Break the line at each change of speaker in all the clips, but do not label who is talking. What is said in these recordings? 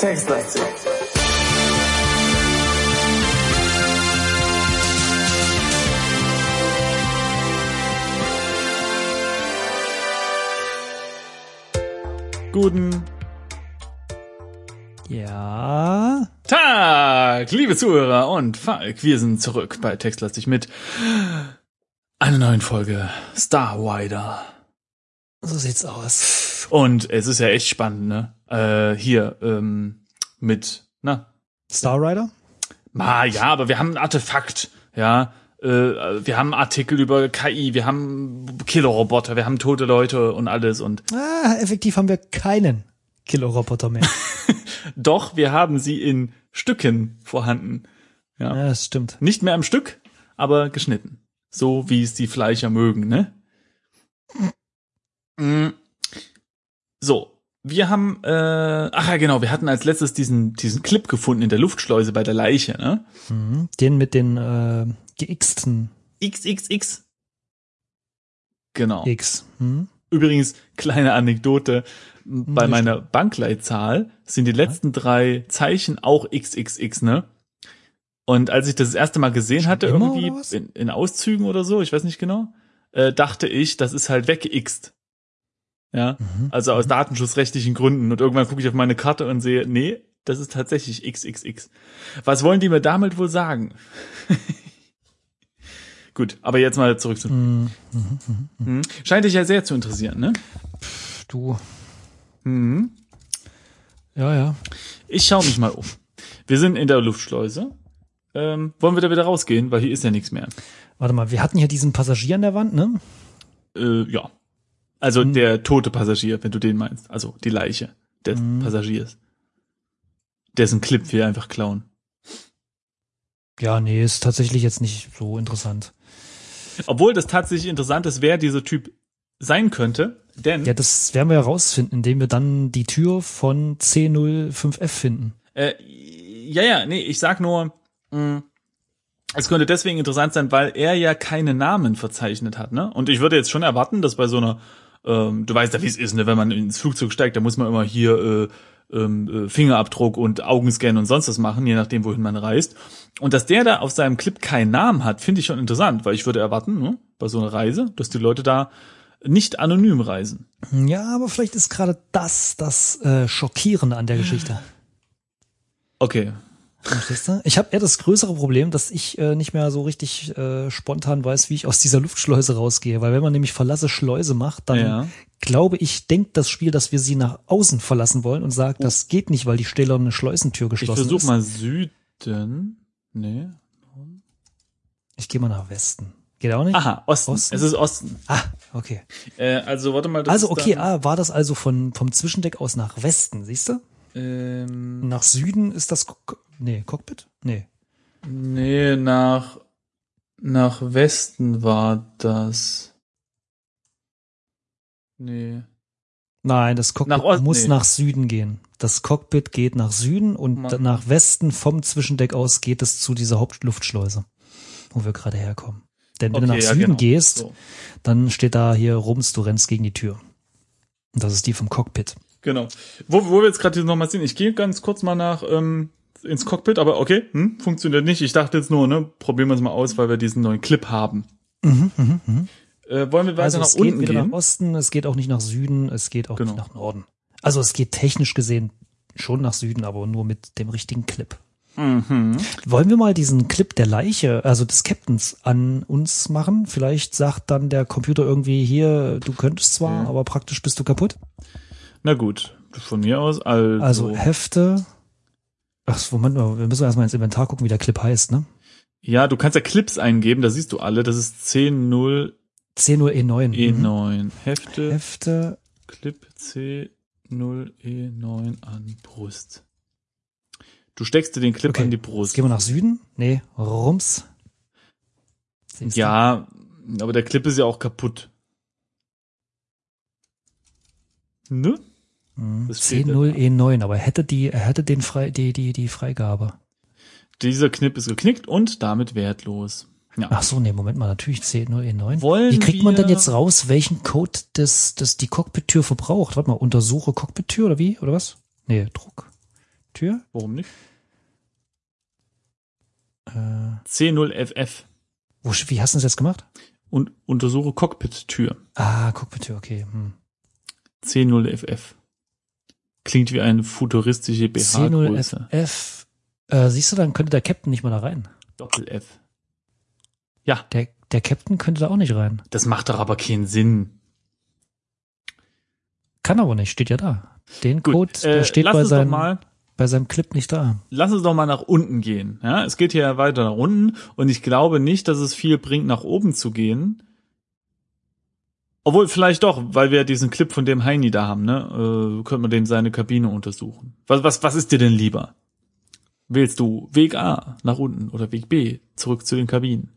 Textlastig.
Guten Tag, liebe Zuhörer und Falk. Wir sind zurück bei Textlastig mit einer neuen Folge Star Wider.
So sieht's aus.
Und es ist ja echt spannend, ne? Äh, hier, ähm, mit, na,
Star Rider?
Ah, ja, aber wir haben ein Artefakt, ja. Äh, wir haben Artikel über KI, wir haben Killerroboter, wir haben tote Leute und alles und
Ah, effektiv haben wir keinen Killer-Roboter mehr.
doch, wir haben sie in Stücken vorhanden. Ja.
ja, das stimmt.
Nicht mehr am Stück, aber geschnitten. So wie es die Fleischer mögen, ne? Mm. So, wir haben, äh, ach ja genau, wir hatten als letztes diesen, diesen Clip gefunden in der Luftschleuse bei der Leiche, ne?
Mhm. Den mit den äh, geixten
XXX. Genau.
X. Mhm.
Übrigens, kleine Anekdote, bei
Nicht
meiner Bankleitzahl sind die letzten drei Zeichen auch XXX, ne? Und als ich das, das erste Mal gesehen hatte,
immer,
irgendwie in, in Auszügen oder so, ich weiß nicht genau, äh, dachte ich, das ist halt weggeixt. Ja,
Mhm.
also aus datenschutzrechtlichen Gründen. Und irgendwann gucke ich auf meine Karte und sehe, nee, das ist tatsächlich XXX. Was wollen die mir damit wohl sagen? Gut, aber jetzt mal zurück zu.
Mhm.
Hm. Scheint dich ja sehr zu interessieren, ne?
Du.
Mhm.
Ja, ja.
Ich schaue mich mal um. Wir sind in der Luftschleuse. Ähm, wollen wir da wieder rausgehen, weil hier ist ja nichts mehr.
Warte mal, wir hatten hier diesen Passagier an der Wand, ne?
Äh, ja. Also
Mhm.
der tote Passagier, wenn du den meinst. Also die Leiche des
Mhm.
Passagiers. Dessen Clip wir einfach klauen.
Ja, nee, ist tatsächlich jetzt nicht so interessant.
Obwohl das tatsächlich interessant ist, wer dieser Typ sein könnte, denn
Ja, das werden wir herausfinden, indem wir dann die Tür von C05F finden.
Äh, ja, ja, nee, ich sag nur, mh, es könnte deswegen interessant sein, weil er ja keine Namen verzeichnet hat, ne? Und ich würde jetzt schon erwarten, dass bei so einer, ähm, du weißt ja, wie es ist, ne? Wenn man ins Flugzeug steigt, da muss man immer hier äh, ähm, äh, Fingerabdruck und Augenscan und sonst was machen, je nachdem, wohin man reist. Und dass der da auf seinem Clip keinen Namen hat, finde ich schon interessant, weil ich würde erwarten, ne? Bei so einer Reise, dass die Leute da nicht anonym reisen.
Ja, aber vielleicht ist gerade das das äh, Schockierende an der Geschichte.
Okay.
Verstehst du? Ich habe eher das größere Problem, dass ich äh, nicht mehr so richtig äh, spontan weiß, wie ich aus dieser Luftschleuse rausgehe. Weil wenn man nämlich verlasse Schleuse macht, dann
Ja.
glaube ich, denkt das Spiel, dass wir sie nach außen verlassen wollen und sagt, das geht nicht, weil die stählerne Schleusentür
Ich
geschlossen
versuche
ist.
mal Süden. Nee.
Ich gehe mal nach Westen. Geht auch nicht?
Aha, Osten.
Osten?
Es ist Osten.
Ah, okay.
Äh, also warte mal.
Also okay, ah, war das also von vom Zwischendeck aus nach Westen, siehst du?
ähm,
Nach Süden ist das nee, Cockpit? Nee.
nee, nach nach Westen war das. Nee.
Nein, das Cockpit
Nach Osten-
muss
nee.
nach Süden gehen. Das Cockpit geht nach Süden und
Mann.
nach Westen vom Zwischendeck aus geht es zu dieser Hauptluftschleuse, wo wir gerade herkommen. Denn wenn du
Okay,
nach
ja,
Süden
genau.
gehst,
So.
dann steht da hier Rums, du rennst gegen die Tür. Und das ist die vom Cockpit.
Genau. Wo, wo wir jetzt gerade noch mal sind, ich gehe ganz kurz mal nach ähm, ins Cockpit, aber okay, hm, funktioniert nicht. Ich dachte jetzt nur, ne, probieren wir es mal aus, weil wir diesen neuen Clip haben.
Mhm, mhm, mhm.
Äh, wollen wir weiter
Also
nach
es geht
unten
weder
gehen?
nach Osten, es geht auch nicht nach Süden, es geht auch
Genau.
nicht nach Norden. Also es geht technisch gesehen schon nach Süden, aber nur mit dem richtigen Clip.
Mhm.
Wollen wir mal diesen Clip der Leiche, also des Captains, an uns machen? Vielleicht sagt dann der Computer irgendwie hier, du könntest zwar,
Ja.
aber praktisch bist du kaputt.
Na gut, von mir aus. Also,
Also Hefte. Ach, Moment mal, wir müssen erstmal ins Inventar gucken, wie der Clip heißt, ne?
ja, du kannst ja Clips eingeben, da siehst du alle. Das ist 100E9
C0E9. Mhm.
Hefte.
Hefte.
Clip C0E9 an Brust. Du steckst dir den Clip
Okay,
an die
Jetzt
Brust.
gehen wir nach Süden. Nee, Rums. Siehst du?
Ja, aber der Clip ist ja auch kaputt. Ne?
Mhm.
das steht da.
C0E9, aber er hätte die, er hätte den frei, die, die, die Freigabe.
Dieser Knipp ist geknickt und damit wertlos. Ja.
Ach so, nee, Moment mal, natürlich C0E9.
Wollen
Wie kriegt man denn jetzt raus, welchen Code das, das die Cockpit-Tür verbraucht? Warte mal, untersuche Cockpit-Tür oder wie? Oder was? Nee, Druck. Tür?
Warum nicht?
Äh,
C0FF
wo, wie hast du das jetzt gemacht?
und untersuche Cockpit-Tür.
Ah, Cockpit-Tür, okay. Hm.
C0FF. Klingt wie eine futuristische BH-Größe.
C0FF. Äh, siehst du, dann könnte der Captain nicht mal da rein.
Doppel-F.
Der, der Captain könnte da auch nicht rein.
Das macht doch aber keinen Sinn.
Kann aber nicht, steht ja da. Den
Gut,
Code, der
äh,
steht bei seinem, bei seinem Clip nicht da.
lass uns doch mal nach unten gehen. Ja, es geht hier weiter nach unten und ich glaube nicht, dass es viel bringt, nach oben zu gehen. Obwohl, vielleicht doch, weil wir diesen Clip von dem Heini da haben, ne? Äh, könnte man dem seine Kabine untersuchen. Was, was, was ist dir denn lieber? Wählst du Weg A nach unten oder Weg B zurück zu den Kabinen?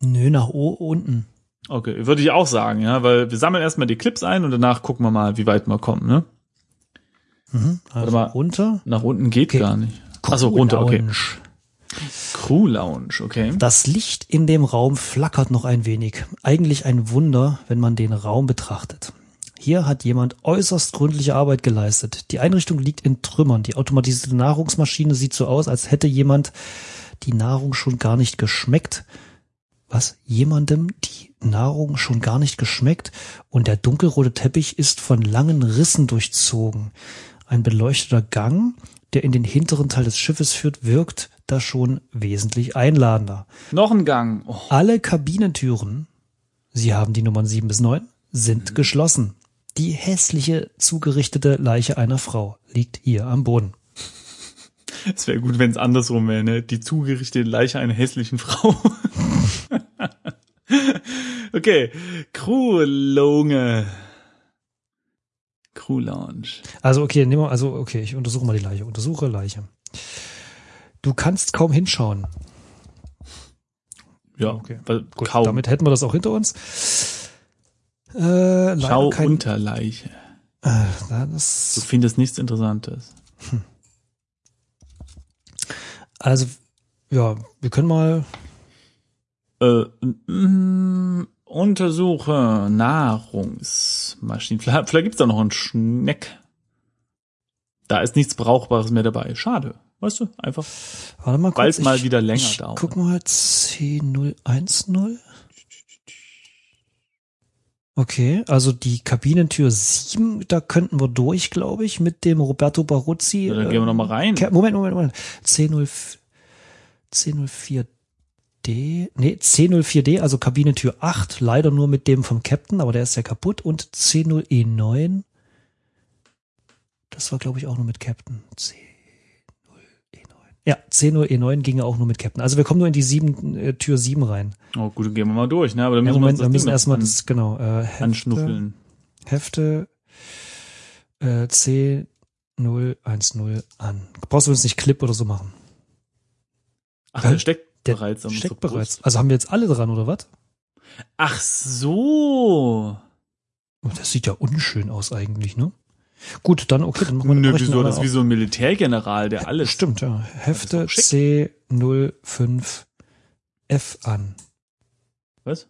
Nö, nach O unten.
Okay, würde ich auch sagen, ja, weil wir sammeln erstmal die Clips ein und danach gucken wir mal, wie weit wir kommen, ne?
Mhm. Also
mal.
runter.
Nach unten geht
Okay.
gar nicht. Achso, runter, okay. Crew Lounge, okay.
Das Licht in dem Raum flackert noch ein wenig. Eigentlich ein Wunder, wenn man den Raum betrachtet. Hier hat jemand äußerst gründliche Arbeit geleistet. Die Einrichtung liegt in Trümmern. Die automatisierte Nahrungsmaschine sieht so aus, als hätte jemand die Nahrung schon gar nicht geschmeckt. Was? Jemandem die Nahrung schon gar nicht geschmeckt und der dunkelrote Teppich ist von langen Rissen durchzogen. Ein beleuchteter Gang, der in den hinteren Teil des Schiffes führt, wirkt da schon wesentlich einladender.
Noch ein Gang. Oh,
Alle Kabinentüren, Sie haben die Nummern 7 bis 9, sind geschlossen. Die hässliche, zugerichtete Leiche einer Frau liegt hier am Boden.
es wäre gut, wenn es andersrum wäre, ne? Die zugerichtete Leiche einer hässlichen Frau. okay, Crew Lounge. Crew Lounge.
Also okay, nehmen wir, also okay, ich untersuche mal die Leiche. Untersuche Leiche. Du kannst kaum hinschauen.
Ja,
Okay.
weil-
Gut,
kaum.
damit hätten wir das auch hinter uns. Äh,
Schau
kein,
unter Leiche.
Äh, na,
Du
das,
findest nichts Interessantes.
also ja, wir können mal.
Äh, untersuche Nahrungsmaschinen. Vielleicht, vielleicht gibt's da noch einen Schneck. Da ist nichts Brauchbares mehr dabei. Schade. Weißt du, einfach.
Warte mal kurz.
Weil's mal
ich-
wieder länger
ich
dauert.
Guck mal C010. Okay, also die Kabinentür 7, da könnten wir durch, glaube ich, mit dem Roberto Baruzzi.
Ja, dann gehen wir noch mal rein.
Moment, Moment, Moment. C0, C04D, nee, C04D, also Kabinentür 8, leider nur mit dem vom Captain, aber der ist ja kaputt. Und C0E9, das war, glaube ich, auch nur mit Captain. C0E9. Ja, C0E9 ging ja auch nur mit Captain. Also wir kommen nur in die sieben, äh, Tür 7 rein.
Oh, gut, dann gehen wir mal durch, ne? Aber dann
Ja,
müssen
Moment,
wir
wir müssen erstmal das, genau, äh, Hefte,
an, anschnuffeln.
Hefte äh, C010 an. Brauchst du uns nicht Clip oder so machen?
Ach, der steckt
Der
bereits an
Steckt bereits. Also haben wir jetzt alle dran, oder was?
Ach so.
Oh, das sieht ja unschön aus eigentlich, ne? Gut, dann okay, dann machen wir
Nö, wieso? Das ist wie so ein Militärgeneral, der alles.
Stimmt, ja. Hefte
Das ist auch
C05F an.
Was?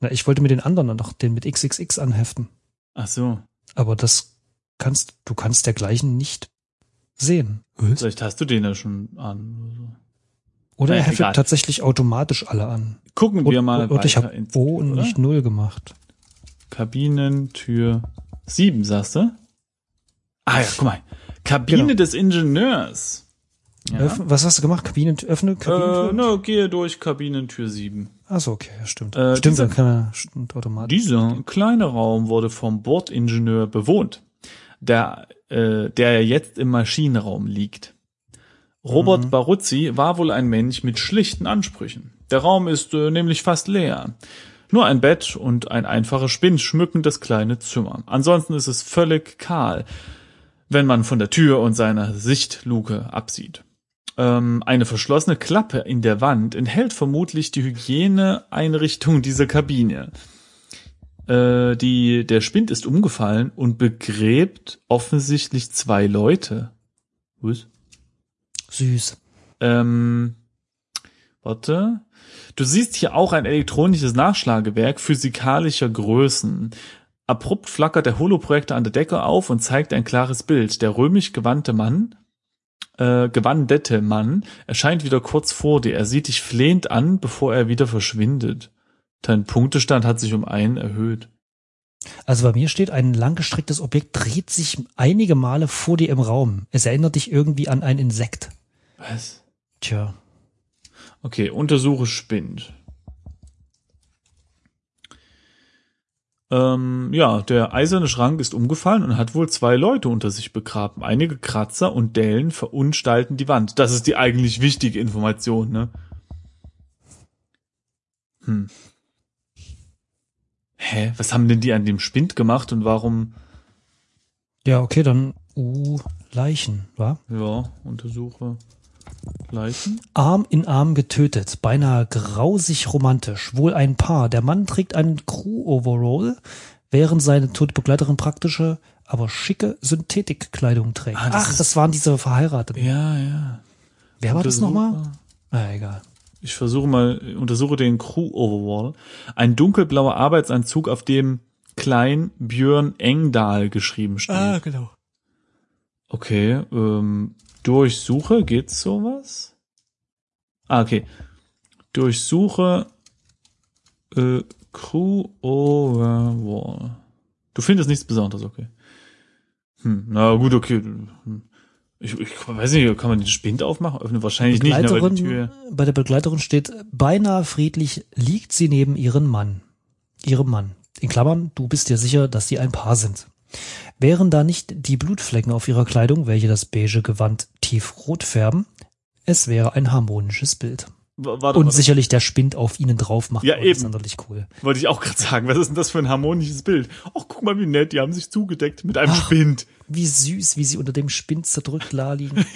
Na, ich wollte mir den anderen noch, den mit XXX anheften.
Ach so.
Aber das kannst, du kannst dergleichen nicht sehen.
Vielleicht hast du den ja schon an.
Oder er heftet tatsächlich automatisch alle an.
Gucken wir mal
und ich habe O und nicht Null gemacht.
Kabinentür 7, sagst du? Ah ja, guck mal. Kabine
Genau.
des Ingenieurs. Ja.
Öffn, was hast du gemacht? Kabinen, öffne
Äh,
Kabinentür?
na, gehe durch Kabinentür 7.
Achso, okay, ja, stimmt.
Äh,
stimmt,
dieser-
dann kann er stimmt, automatisch.
Dieser kleine Raum wurde vom Bordingenieur bewohnt, der, äh, der jetzt im Maschinenraum liegt. Robert
Mhm.
Baruzzi war wohl ein Mensch mit schlichten Ansprüchen. Der Raum ist äh, nämlich fast leer. Nur ein Bett und ein einfacher Spind schmücken das kleine Zimmer. Ansonsten ist es völlig kahl, wenn man von der Tür und seiner Sichtluke absieht. Ähm, eine verschlossene Klappe in der Wand enthält vermutlich die Hygieneeinrichtung dieser Kabine. Äh, die, der Spind ist umgefallen und begräbt offensichtlich zwei Leute. Was?
Süß.
Ähm, Warte. Du siehst hier auch ein elektronisches Nachschlagewerk physikalischer Größen. Abrupt flackert der Holoprojektor an der Decke auf und zeigt ein klares Bild. Der römisch gewandte Mann, äh, gewandete Mann erscheint wieder kurz vor dir. Er sieht dich flehend an, bevor er wieder verschwindet. Dein Punktestand hat sich um einen erhöht.
Also bei mir steht, ein langgestrecktes Objekt dreht sich einige Male vor dir im Raum. Es erinnert dich irgendwie an ein Insekt.
Was?
Tja.
Okay, untersuche Spind. Ähm, ja, der eiserne Schrank ist umgefallen und hat wohl zwei Leute unter sich begraben. Einige Kratzer und Dellen verunstalten die Wand. Das ist die eigentlich wichtige Information, ne? Hm. Hä, was haben denn die an dem Spind gemacht und warum?
Ja, okay, dann uh, Leichen, wa?
Ja, untersuche Leichen.
Arm in Arm getötet, beinahe grausig romantisch. Wohl ein Paar. Der Mann trägt einen Crew-Overall, während seine tote Begleiterin praktische, aber schicke Synthetikkleidung trägt.
Ah, das
Ach, das waren diese Verheirateten.
Ja, ja.
Wer war das nochmal? Ah, egal.
Ich versuche mal, untersuche den Crew Overall. Ein dunkelblauer Arbeitsanzug, auf dem Klein Björn Engdahl geschrieben steht.
genau.
Okay, ähm, durchsuche, geht's sowas? Ah, okay. Durchsuche äh, Crew Overall. Du findest nichts Besonderes, okay. Hm, na gut, okay. Hm. Ich, ich weiß nicht, kann man den Spind aufmachen? Öffnen wahrscheinlich nicht, ne, weil die Tür.
Bei der Begleiterin steht, beinahe friedlich liegt sie neben ihren Mann. Ihrem Mann. In Klammern, du bist dir sicher, dass sie ein Paar sind. Wären da nicht die Blutflecken auf ihrer Kleidung, welche das beige Gewand tiefrot färben, es wäre ein harmonisches Bild.
Warte,
Und
warte.
sicherlich der Spind auf ihnen drauf macht
Ja, eben.
sonderlich cool.
Wollte ich auch gerade sagen, was ist denn das für ein harmonisches Bild? Ach, guck mal, wie nett, die haben sich zugedeckt mit einem
Ach.
Spind.
Wie süß, wie sie unter dem Spind zerdrückt la liegen.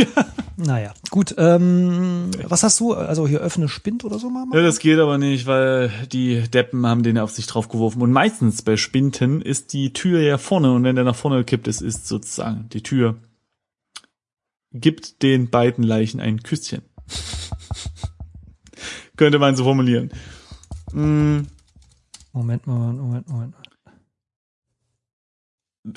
Naja, gut. Ähm, was hast du? Also hier öffne Spind oder so, Mama?
Ja, das geht aber nicht, weil die Deppen haben den auf sich draufgeworfen. Und meistens bei Spinten ist die Tür ja vorne und wenn der nach vorne kippt, es ist sozusagen die Tür. Gibt den beiden Leichen ein Küsschen. Könnte man so formulieren. Mm,
Moment, Moment, Moment, Moment.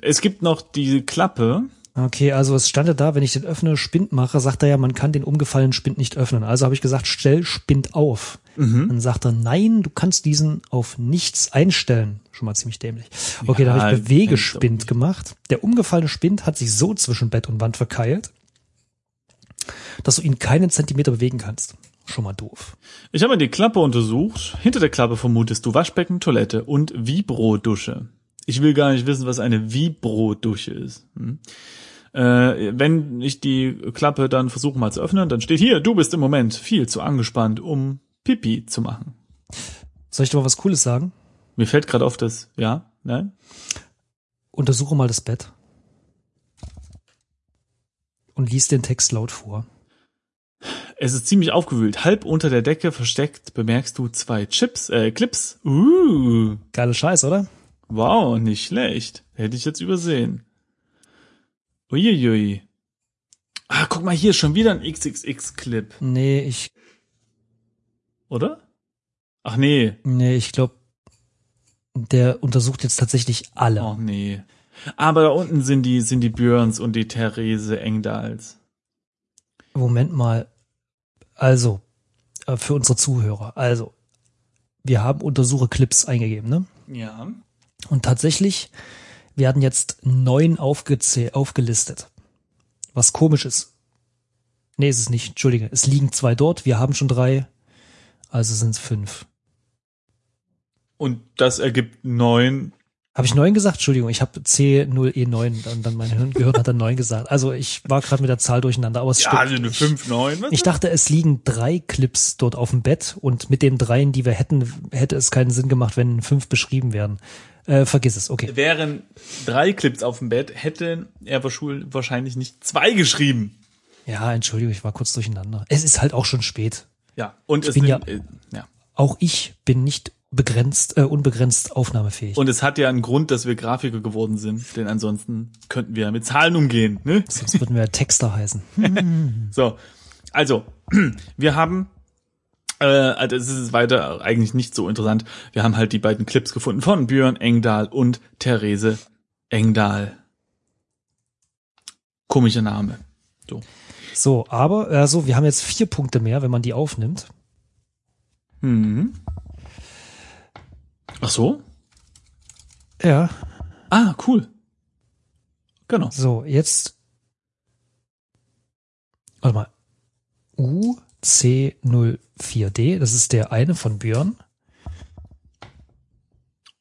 Es gibt noch die Klappe.
Okay, also es stand ja da, wenn ich den öffne, Spind mache, sagt er ja, man kann den umgefallenen Spind nicht öffnen. Also habe ich gesagt, stell Spind auf. Dann sagt er, nein, du kannst diesen auf nichts einstellen. Schon mal ziemlich dämlich. Okay,
Ja,
da habe ich Bewegespind gemacht. Der umgefallene Spind hat sich so zwischen Bett und Wand verkeilt, dass du ihn keinen Zentimeter bewegen kannst. Schon mal doof.
Ich habe die Klappe untersucht. Hinter der Klappe vermutest du Waschbecken, Toilette und Vibro-Dusche. Ich will gar nicht wissen, was eine Vibro-Dusche ist. Hm? Äh, wenn ich die Klappe dann versuche mal zu öffnen, dann steht hier, du bist im Moment viel zu angespannt, um Pipi zu machen.
Soll ich dir mal was Cooles sagen?
Mir fällt gerade auf, dass, ja, nein?
Untersuche mal das Bett. Und lies den Text laut vor.
Es ist ziemlich aufgewühlt. Halb unter der Decke versteckt bemerkst du zwei Chips, äh, Clips. Uh,
Geile Scheiß, oder?
wow, nicht schlecht. Hätte ich jetzt übersehen. Uiuiui. Ah, guck mal hier, schon wieder ein XXX-Clip,
Nee, ich,
oder? Ach nee.
nee, ich glaube, der untersucht jetzt tatsächlich alle.
Oh nee. Aber da unten sind die, sind die Björns und die Therese Engdahls.
Moment mal. Also, äh, für unsere Zuhörer. Also, wir haben Untersuche Clips eingegeben, ne?
Ja.
Und tatsächlich werden jetzt neun aufgelistet. Was komisch ist. Nee, ist es nicht. Entschuldige. Es liegen zwei dort. Wir haben schon drei. Also sind es fünf.
Und das ergibt neun.
Habe ich neun gesagt? Entschuldigung, ich habe C0E9 und dann mein Hirn- Gehirn hat dann neun gesagt. Also ich war gerade mit der Zahl durcheinander, aber es
Ja,
stimmt.
also eine fünf, neun.
Ich dachte, es liegen drei Clips dort auf dem Bett und mit den dreien, die wir hätten, hätte es keinen Sinn gemacht, wenn fünf beschrieben wären. Äh, vergiss es, okay.
Wären drei Clips auf dem Bett, hätte er wahrscheinlich nicht zwei geschrieben.
Ja, Entschuldigung, ich war kurz durcheinander. Es ist halt auch schon spät.
Ja. Und es
bin ja-
äh, ja.
Auch ich bin nicht begrenzt, äh, unbegrenzt aufnahmefähig.
Und es hat ja einen Grund, dass wir Grafiker geworden sind, denn ansonsten könnten wir mit Zahlen umgehen. Ne?
Sonst würden wir Texter heißen.
So, also, wir haben Äh, also es ist weiter eigentlich nicht so interessant. Wir haben halt die beiden Clips gefunden von Björn Engdahl und Therese Engdahl. Komischer Name. So.
So, aber, also, wir haben jetzt vier Punkte mehr, wenn man die aufnimmt.
Hm. Ach so?
Ja.
Ah, cool. Genau.
So, jetzt. Warte mal. UC04D, das ist der eine von Björn.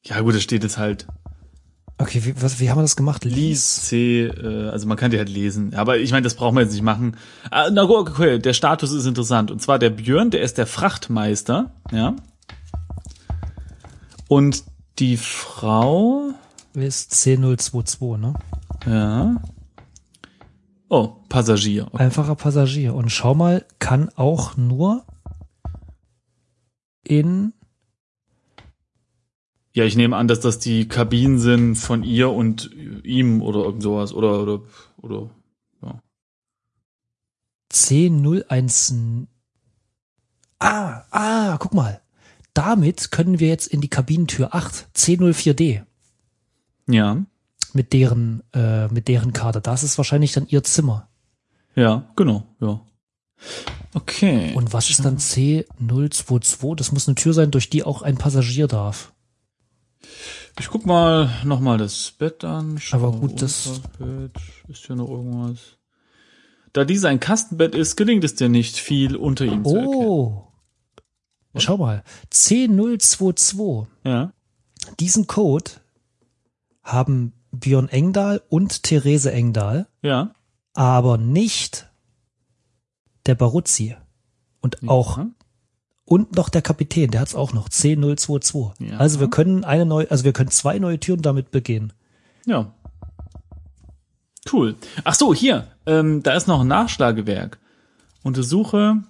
Ja gut, es steht jetzt halt
Okay, wie, was, wie haben wir das gemacht?
Lies C, äh, also man kann die halt lesen. Aber ich meine, das brauchen wir jetzt nicht machen. Ah, na gut, okay, der Status ist interessant. Und zwar der Björn, der ist der Frachtmeister, ja. Und die Frau
ist C022, ne?
Ja. Oh, Passagier. Okay.
Einfacher Passagier. Und schau mal, kann auch nur in
ja, ich nehme an, dass das die Kabinen sind von ihr und ihm oder irgend sowas oder oder oder ja.
C01 Ah, ah, guck mal. Damit können wir jetzt in die Kabinentür 8 C04D.
Ja.
Mit deren äh, mit deren Karte. Das ist wahrscheinlich dann ihr Zimmer.
Ja, genau, ja. Okay.
Und was ist dann C022? Das muss eine Tür sein, durch die auch ein Passagier darf.
Ich guck mal nochmal das Bett an.
Aber gut, das.
Bett. Ist hier noch irgendwas? Da dies ein Kastenbett ist, gelingt es dir nicht viel unter ihm
oh.
zu erkennen.
Oh. Schau mal. C022.
Ja.
Diesen Code haben Björn Engdahl und Therese Engdahl.
Ja.
Aber nicht der Baruzzi. Und auch und noch der Kapitän, der hat's auch noch, C022. Ja. Also wir können eine neue, also wir können zwei neue Türen damit begehen.
Ja. Cool. Ach so, hier, ähm, da ist noch ein Nachschlagewerk. Untersuche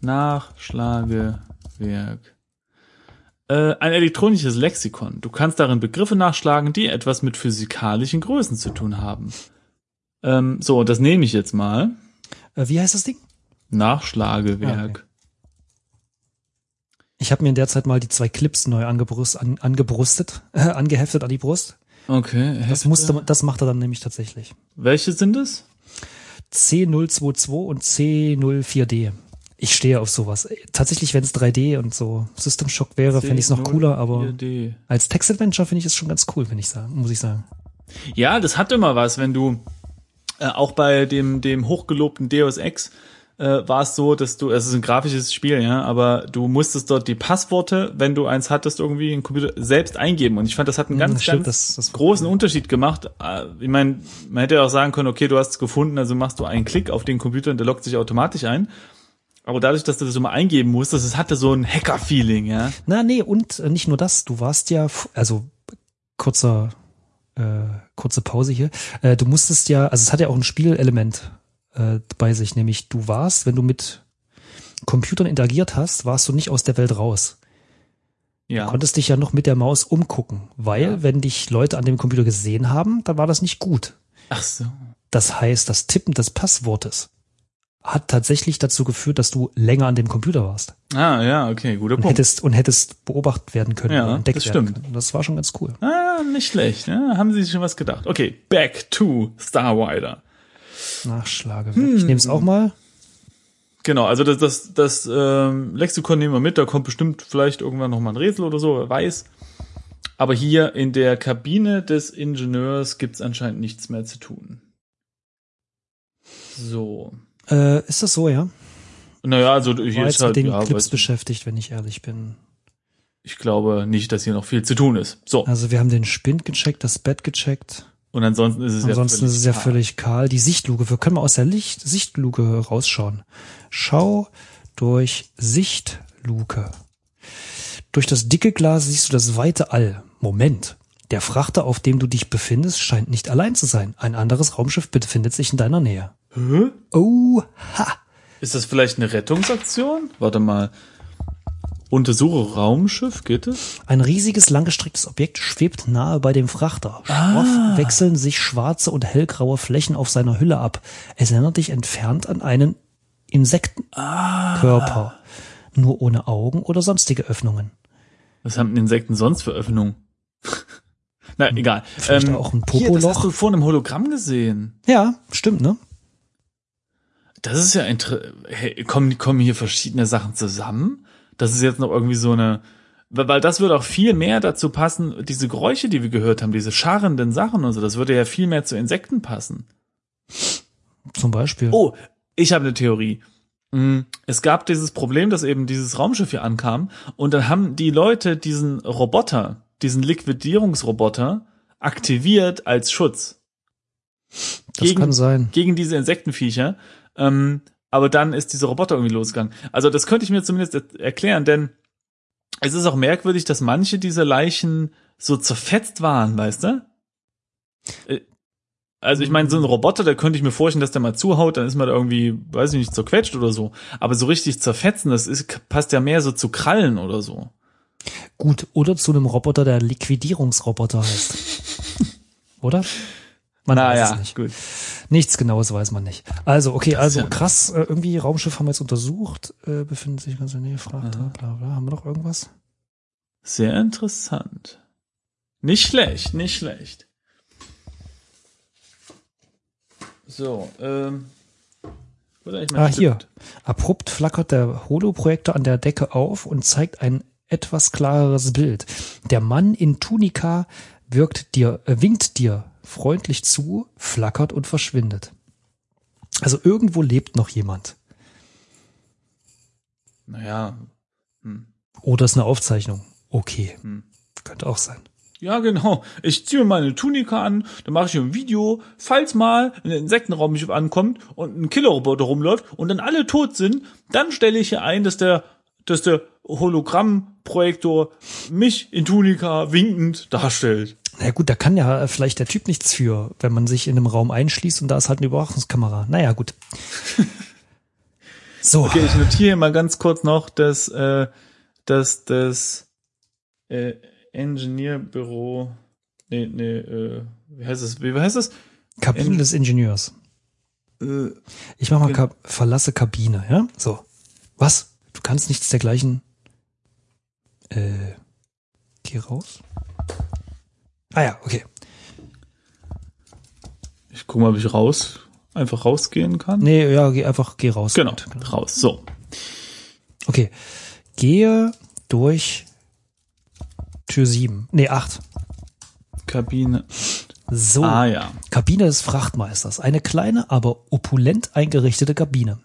Nachschlagewerk. Äh, ein elektronisches Lexikon. Du kannst darin Begriffe nachschlagen, die etwas mit physikalischen Größen zu tun haben. Ähm, so, das nehme ich jetzt mal.
Äh, wie heißt das Ding?
Nachschlagewerk.
Ah, okay. Ich habe mir in der Zeit mal die zwei Clips neu angebrust, an, angebrustet, äh, angeheftet an die Brust.
Okay.
Das musste, das macht er dann nämlich tatsächlich.
Welche sind es?
C022 und C04D. Ich stehe auf sowas. Tatsächlich, wenn es 3D und so System Shock wäre, fände ich es noch cooler, aber 4D. als Text-Adventure finde ich es schon ganz cool, wenn ich sagen, muss ich sagen.
Ja, das hat immer was, wenn du äh, auch bei dem, dem hochgelobten Deus Ex äh, war es so, dass du, es ist ein grafisches Spiel, ja, aber du musstest dort die Passworte, wenn du eins hattest, irgendwie in Computer selbst eingeben. Und ich fand, das hat einen ganz, stimmt, ganz das, das großen cool. Unterschied gemacht. Äh, ich meine, man hätte ja auch sagen können, okay, du hast es gefunden, also machst du einen Klick auf den Computer und der lockt sich automatisch ein. Aber dadurch, dass du das immer eingeben musstest, es hatte so ein Hacker-Feeling, ja.
Na, nee, und äh, nicht nur das, du warst ja, also kurzer, äh, kurze Pause hier, äh, du musstest ja, also es hat ja auch ein Spielelement äh, bei sich, nämlich du warst, wenn du mit Computern interagiert hast, warst du nicht aus der Welt raus. Ja. Du konntest dich ja noch mit der Maus umgucken, weil ja. wenn dich Leute an dem Computer gesehen haben, dann war das nicht gut.
Ach so.
Das heißt, das Tippen des Passwortes hat tatsächlich dazu geführt, dass du länger an dem Computer warst.
Ah, ja, okay, guter
und
Punkt.
Hättest, und hättest beobachtet werden können
ja,
entdeckt
das stimmt.
werden können. Das war schon ganz cool.
Ah, nicht schlecht. Ja, haben sie sich schon was gedacht. Okay, back to Starwider.
Nachschlagewerk. Hm. Ich nehme es auch mal.
Genau, also das, das, das ähm, Lexikon nehmen wir mit, da kommt bestimmt vielleicht irgendwann noch mal ein Rätsel oder so, wer weiß. Aber hier in der Kabine des Ingenieurs gibt's anscheinend nichts mehr zu tun. So.
Äh, ist das so, ja?
Naja, also hier
War
ist
jetzt
halt,
mit den
ja,
Clips beschäftigt, wenn ich ehrlich bin.
ich glaube nicht, dass hier noch viel zu tun ist. So.
Also wir haben den Spind gecheckt, das Bett gecheckt.
Und ansonsten ist es
Ansonsten
ja
ist es ja
kahl.
völlig kahl. Die Sichtluke, wir können mal aus der Licht Sichtluke rausschauen. Schau durch Sichtluke. Durch das dicke Glas siehst du das weite All. Moment. Der Frachter, auf dem du dich befindest, scheint nicht allein zu sein. Ein anderes Raumschiff befindet sich in deiner Nähe.
Hä?
Oh, ha.
Ist das vielleicht eine Rettungsaktion? Warte mal. Untersuche Raumschiff, geht es?
Ein riesiges, langgestrecktes Objekt schwebt nahe bei dem Frachter. Schroff wechseln sich schwarze und hellgraue Flächen auf seiner Hülle ab. Es erinnert dich entfernt an einen Insektenkörper,
Ah.
nur ohne Augen oder sonstige Öffnungen.
Was haben denn Insekten sonst für Öffnungen? Na, egal.
Hm.
Ähm,
Vielleicht auch ein
Hier, das
Popoloch.
hast du vor einem Hologramm gesehen.
Ja, stimmt, ne?
Das ist ja hey, kommen, kommen hier verschiedene Sachen zusammen. Das ist jetzt noch irgendwie so eine, weil weil das würde auch viel mehr dazu passen, diese Geräusche, die wir gehört haben, diese scharrenden Sachen und so, das würde ja viel mehr zu Insekten passen.
Zum Beispiel.
Oh, ich habe eine Theorie. Mm, Es gab dieses Problem, dass eben dieses Raumschiff hier ankam und dann haben die Leute diesen Roboter, diesen Liquidierungsroboter aktiviert als Schutz
das
gegen-
kann sein.
gegen diese Insektenviecher. Ähm, aber dann ist dieser Roboter irgendwie losgegangen. Also das könnte ich mir zumindest er- erklären, denn es ist auch merkwürdig, dass manche dieser Leichen so zerfetzt waren, weißt du? Äh, Also ich meine, so ein Roboter, da könnte ich mir vorstellen, dass der mal zuhaut, dann ist man da irgendwie, weiß ich nicht, zerquetscht oder so. Aber so richtig zerfetzen, das ist, passt ja mehr so zu Krallen oder so.
Gut, oder zu einem Roboter, der Liquidierungsroboter heißt. oder? Man weiß es nicht.
gut.
Nichts Genaues weiß man nicht. Also, okay, also
ja-
krass, äh, irgendwie Raumschiff haben wir jetzt untersucht, äh, befindet sich ganz in der Nähe, fragt bla bla. Haben wir noch irgendwas?
Sehr interessant. Nicht schlecht, nicht schlecht. So, ähm. eigentlich mein
Ah, hier. Abrupt flackert der Holoprojektor an der Decke auf und zeigt ein etwas klareres Bild. Der Mann in Tunika wirkt dir, äh, winkt dir freundlich zu, flackert und verschwindet. Also irgendwo lebt noch jemand.
Naja.
Oder ist eine Aufzeichnung. Okay.
Hm.
Könnte auch sein.
Ja, genau. Ich ziehe mir meine Tunika an, dann mache ich ein Video, falls mal ein Insektenraumschiff ankommt und ein Killerroboter rumläuft und dann alle tot sind, dann stelle ich hier ein, dass der, dass der Hologrammprojektor mich in Tunika winkend darstellt.
Na gut, da kann ja vielleicht der Typ nichts für, wenn man sich in einem Raum einschließt und da ist halt eine Überwachungskamera. Naja, gut. So,
Okay, ich notiere hier mal ganz kurz noch, dass, äh, dass das äh, Ingenieurbüro, nee, nee, äh, wie heißt es, wie heißt es?
Kabine des Ingenieurs.
Äh,
Ich mach mal
Gen-
Ka verlasse Kabine, ja? So. Was? Du kannst nichts dergleichen. Äh, geh raus. Ah ja, okay.
ich gucke mal, ob ich raus, einfach rausgehen kann.
Nee, ja, geh einfach, geh raus.
Genau,
Gut,
raus. So.
Okay. Gehe durch Tür 7. Nee, 8.
Kabine.
So.
Ah ja.
Kabine des Frachtmeisters. Eine kleine, aber opulent eingerichtete Kabine.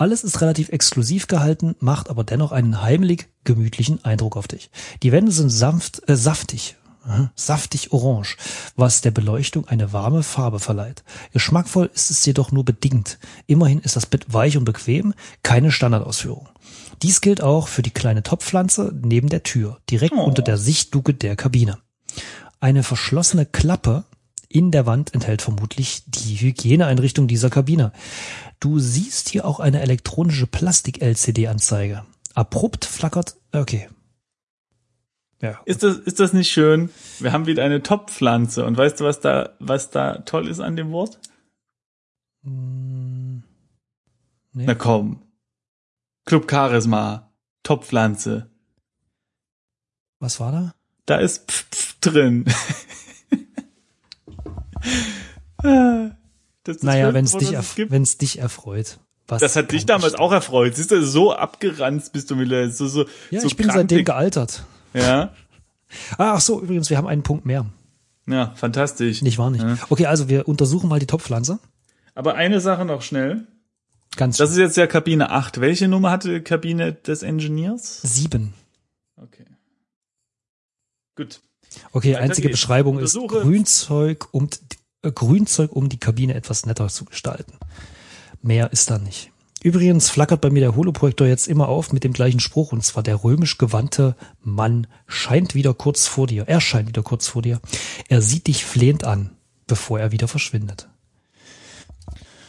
Alles ist relativ exklusiv gehalten, macht aber dennoch einen heimelig gemütlichen Eindruck auf dich. Die Wände sind sanft, äh, saftig, saftig orange, was der Beleuchtung eine warme Farbe verleiht. Geschmackvoll ist es jedoch nur bedingt. Immerhin ist das Bett weich und bequem, keine Standardausführung. Dies gilt auch für die kleine Topfpflanze neben der Tür, direkt
Oh.
unter der Sichtluke der Kabine. Eine verschlossene Klappe in der Wand enthält vermutlich die Hygieneeinrichtung dieser Kabine. Du siehst hier auch eine elektronische Plastik-LCD-Anzeige. Abrupt flackert, okay. Ja.
Ist das, ist das nicht schön? Wir haben wieder eine Top-Pflanze und weißt du, was da, was da toll ist an dem Wort?
Hm, nee.
Na komm. Club Charisma. Top-Pflanze.
Was war da?
Da ist Pf -Pf drin. Ah, das ist
Naja, wenn es dich, erf wenn's dich erfreut. Was
Das hat dich damals auch erfreut. Siehst du, so abgeranzt bist du wieder. So, so,
Ja,
so
ich bin seitdem
krankig.
gealtert.
Ja,
Ah, ach so, übrigens, wir haben einen Punkt mehr.
ja, fantastisch.
Nicht wahr nicht?
Ja.
Okay, also wir untersuchen mal die Topfpflanze.
Aber eine Sache noch schnell.
Ganz
Das ist jetzt ja Kabine 8. Welche Nummer hatte die Kabine des Engineers?
sieben.
Okay. Gut.
Okay,
Weiter
einzige
geht's.
Beschreibung ist
Untersuche-
Grünzeug, um, äh, Grünzeug, um die Kabine etwas netter zu gestalten. Mehr ist da nicht. Übrigens flackert bei mir der Holoprojektor jetzt immer auf mit dem gleichen Spruch, und zwar der römisch gewandte Mann scheint wieder kurz vor dir. Er scheint wieder kurz vor dir. Er sieht dich flehend an, bevor er wieder verschwindet.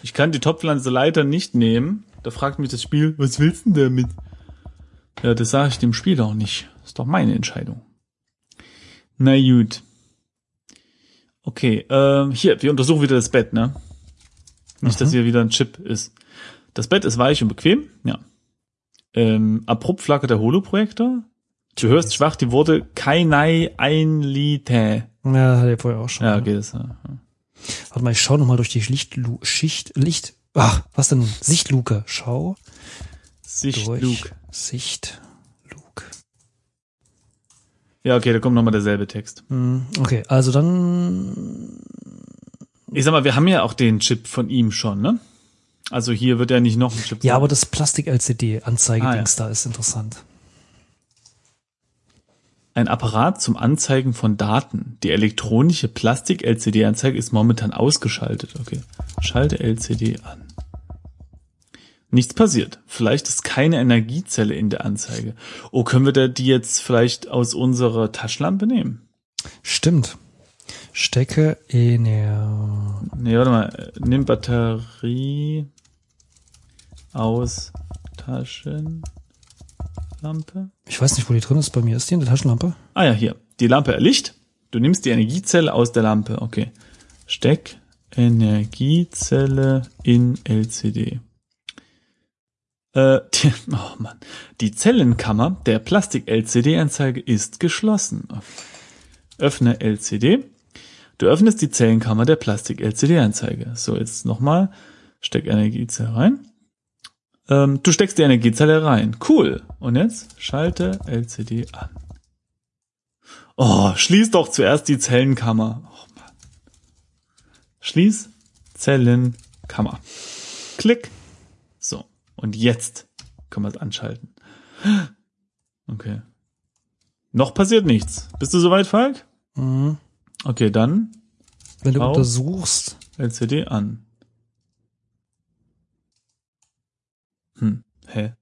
Ich kann die Topfpflanze leider nicht nehmen. Da fragt mich das Spiel, was willst du denn damit? Ja, das sage ich dem Spiel auch nicht. Ist doch meine Entscheidung. Na gut. Okay, ähm, hier, wir untersuchen wieder das Bett, ne? Nicht, dass hier wieder ein Chip ist. Das Bett ist weich und bequem, ja. Ähm, abrupt flackert der Holoprojektor. Du hörst schwach die Worte Kainai Einlite.
Ja, hatte ich vorher auch schon.
Ja,
ne?
okay, das, ja.
Warte mal, ich schau noch mal durch die Lichtlu Schicht, Licht, ach, was denn? Sichtluke. Schau
Sicht.
Sichtluke.
Ja, okay, da kommt nochmal derselbe Text.
Hm, Okay, also dann,
Ich sag mal, wir haben ja auch den Chip von ihm schon, ne? Also hier wird ja nicht noch ein Chip.
ja,
sein.
aber das Plastik-LCD-Anzeigedings
Ah,
da ist interessant.
Ein Apparat zum Anzeigen von Daten. Die elektronische Plastik-LCD-Anzeige ist momentan ausgeschaltet. Okay. Schalte LCD an. Nichts passiert. Vielleicht ist keine Energiezelle in der Anzeige. Oh, können wir da die jetzt vielleicht aus unserer Taschenlampe nehmen?
Stimmt. Stecke in der,
Nee, warte mal. Nimm Batterie aus Taschenlampe.
ich weiß nicht, wo die drin ist, bei mir ist die in der Taschenlampe.
Ah ja, hier. Die Lampe erlicht. Du nimmst die Energiezelle aus der Lampe. Okay. Steck Energiezelle in LCD. Äh, die, oh Mann. Die Zellenkammer der Plastik-LCD-Anzeige ist geschlossen. Öffne LCD. Du öffnest die Zellenkammer der Plastik-LCD-Anzeige. So, jetzt nochmal. Steck Energiezelle rein. Ähm, du steckst die Energiezelle rein. Cool. Und jetzt schalte LCD an. Oh, schließ doch zuerst die Zellenkammer. Oh Mann. Schließ Zellenkammer. Klick. Und jetzt können wir es anschalten. Okay. Noch passiert nichts. Bist du soweit, Falk?
Mhm.
Okay, dann
Wenn du untersuchst,
LCD an. Hm. Hä?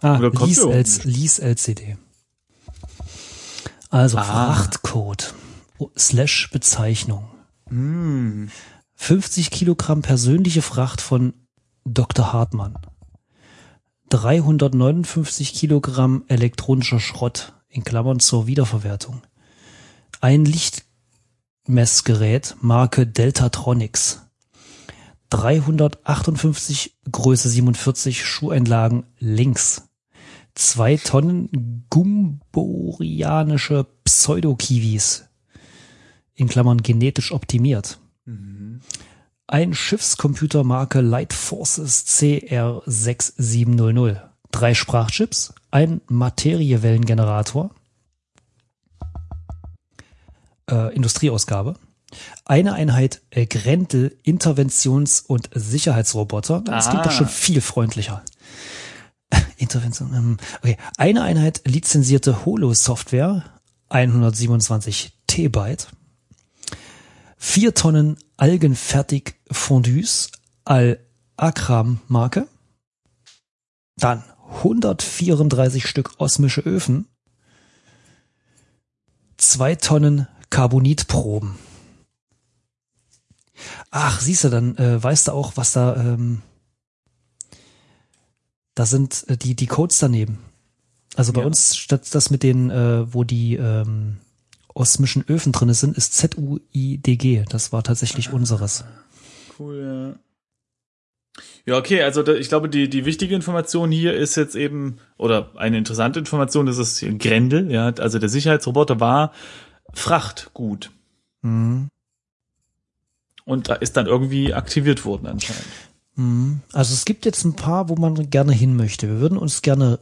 ah,
Oder kommt
lies,
überhaupt
L
nicht?
lies LCD. Also
Ah.
Frachtcode slash Bezeichnung.
Hm.
50 Kilogramm persönliche Fracht von Dr. Hartmann. 359 Kilogramm elektronischer Schrott in Klammern zur Wiederverwertung. Ein Lichtmessgerät Marke Deltatronics. 358 Größe 47 Schuheinlagen links. Zwei Tonnen gumborianische Pseudokiwis in Klammern genetisch optimiert. Ein Schiffscomputer Marke Light Forces CR6700. Drei Sprachchips, ein Materiewellengenerator, äh, Industrieausgabe, eine Einheit äh, Grendel Interventions- und Sicherheitsroboter. Das klingt doch
Ah.
schon viel freundlicher. Intervention, ähm, okay. Eine Einheit lizenzierte Holo-Software, 127 T-Byte. Vier Tonnen algenfertig Fondues Al-Akram Marke. Dann 134 Stück osmische Öfen. Zwei Tonnen Carbonitproben. Ach, siehst du, dann äh, weißt du auch, was da, ähm, da sind äh, die, die Codes daneben. Also bei
Ja.
uns statt das mit den, äh, wo die ähm, osmischen Öfen drinne sind, ist Z-U-I-D-G. Das war tatsächlich unseres.
Cool, ja. Ja, okay, also da, ich glaube, die, die wichtige Information hier ist jetzt eben, oder eine interessante Information, das ist Grendel, ja, also der Sicherheitsroboter war Frachtgut
Mhm.
und da ist dann irgendwie aktiviert worden anscheinend.
Mhm. Also es gibt jetzt ein paar, wo man gerne hin möchte. Wir würden uns gerne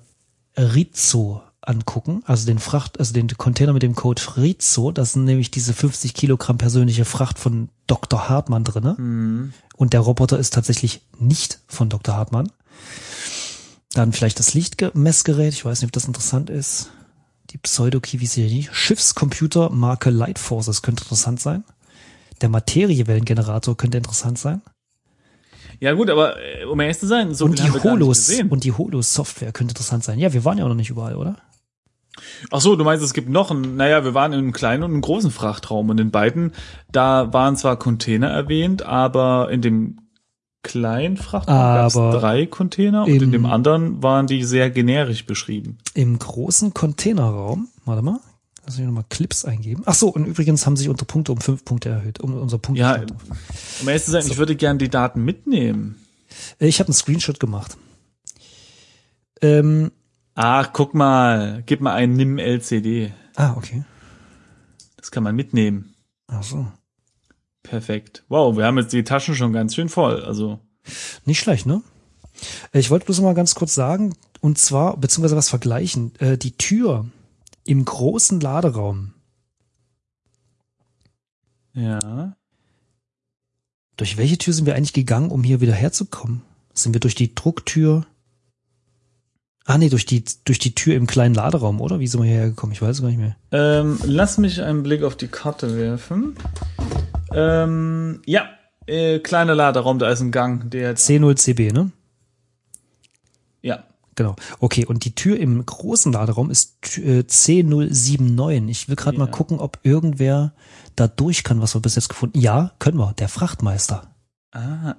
Rizzo angucken, also den Fracht, also den Container mit dem Code Rizzo. Das sind nämlich diese 50 Kilogramm persönliche Fracht von Dr. Hartmann drinne.
Mhm.
Und der Roboter ist tatsächlich nicht von Dr. Hartmann. Dann vielleicht das Lichtmessgerät. Ich weiß nicht, ob das interessant ist. Die Pseudo-Kiwi-Serie. Schiffscomputer Marke Light Forces könnte interessant sein. Der Materiewellengenerator könnte interessant sein.
Ja gut, aber äh, um ehrlich zu sein, so
und die
nicht
Holos und die Holos-Software könnte interessant sein. Ja, wir waren ja auch noch nicht überall, oder?
Ach so, du meinst, es gibt noch ein, naja, wir waren in einem kleinen und einem großen Frachtraum und in beiden, da waren zwar Container erwähnt, aber in dem kleinen Frachtraum gab es drei Container und in dem anderen waren die sehr generisch beschrieben.
Im großen Containerraum, warte mal, Lass mich nochmal Clips eingeben. Ach so, und übrigens haben sich unsere Punkte um fünf Punkte erhöht, um unser Punkt.
Ja, um ehrlich zu sein, ich würde gern die Daten mitnehmen.
Ich habe einen Screenshot gemacht. Ähm,
Ach, guck mal, gib mal einen NIM LCD.
ah, okay.
Das kann man mitnehmen.
Ach so.
Perfekt. Wow, wir haben jetzt die Taschen schon ganz schön voll. Also,
Nicht schlecht, ne? Ich wollte bloß mal ganz kurz sagen, und zwar, beziehungsweise was vergleichen. Äh, die Tür im großen Laderaum,
ja.
durch welche Tür sind wir eigentlich gegangen, um hier wieder herzukommen? Sind wir durch die Drucktür? Ah, nee, durch die, durch die Tür im kleinen Laderaum, oder? Wie sind wir hierher gekommen? Ich weiß es gar nicht mehr.
Ähm, lass mich einen Blick auf die Karte werfen. Ähm, ja, äh, kleiner Laderaum, da ist ein Gang, der jetzt,
C0CB, ne?
ja.
Genau. Okay, und die Tür im großen Laderaum ist äh, C079. Ich will gerade mal
Ja.
gucken, ob irgendwer da durch kann, was wir bis jetzt gefunden Ja, können wir. Der Frachtmeister.
Ah,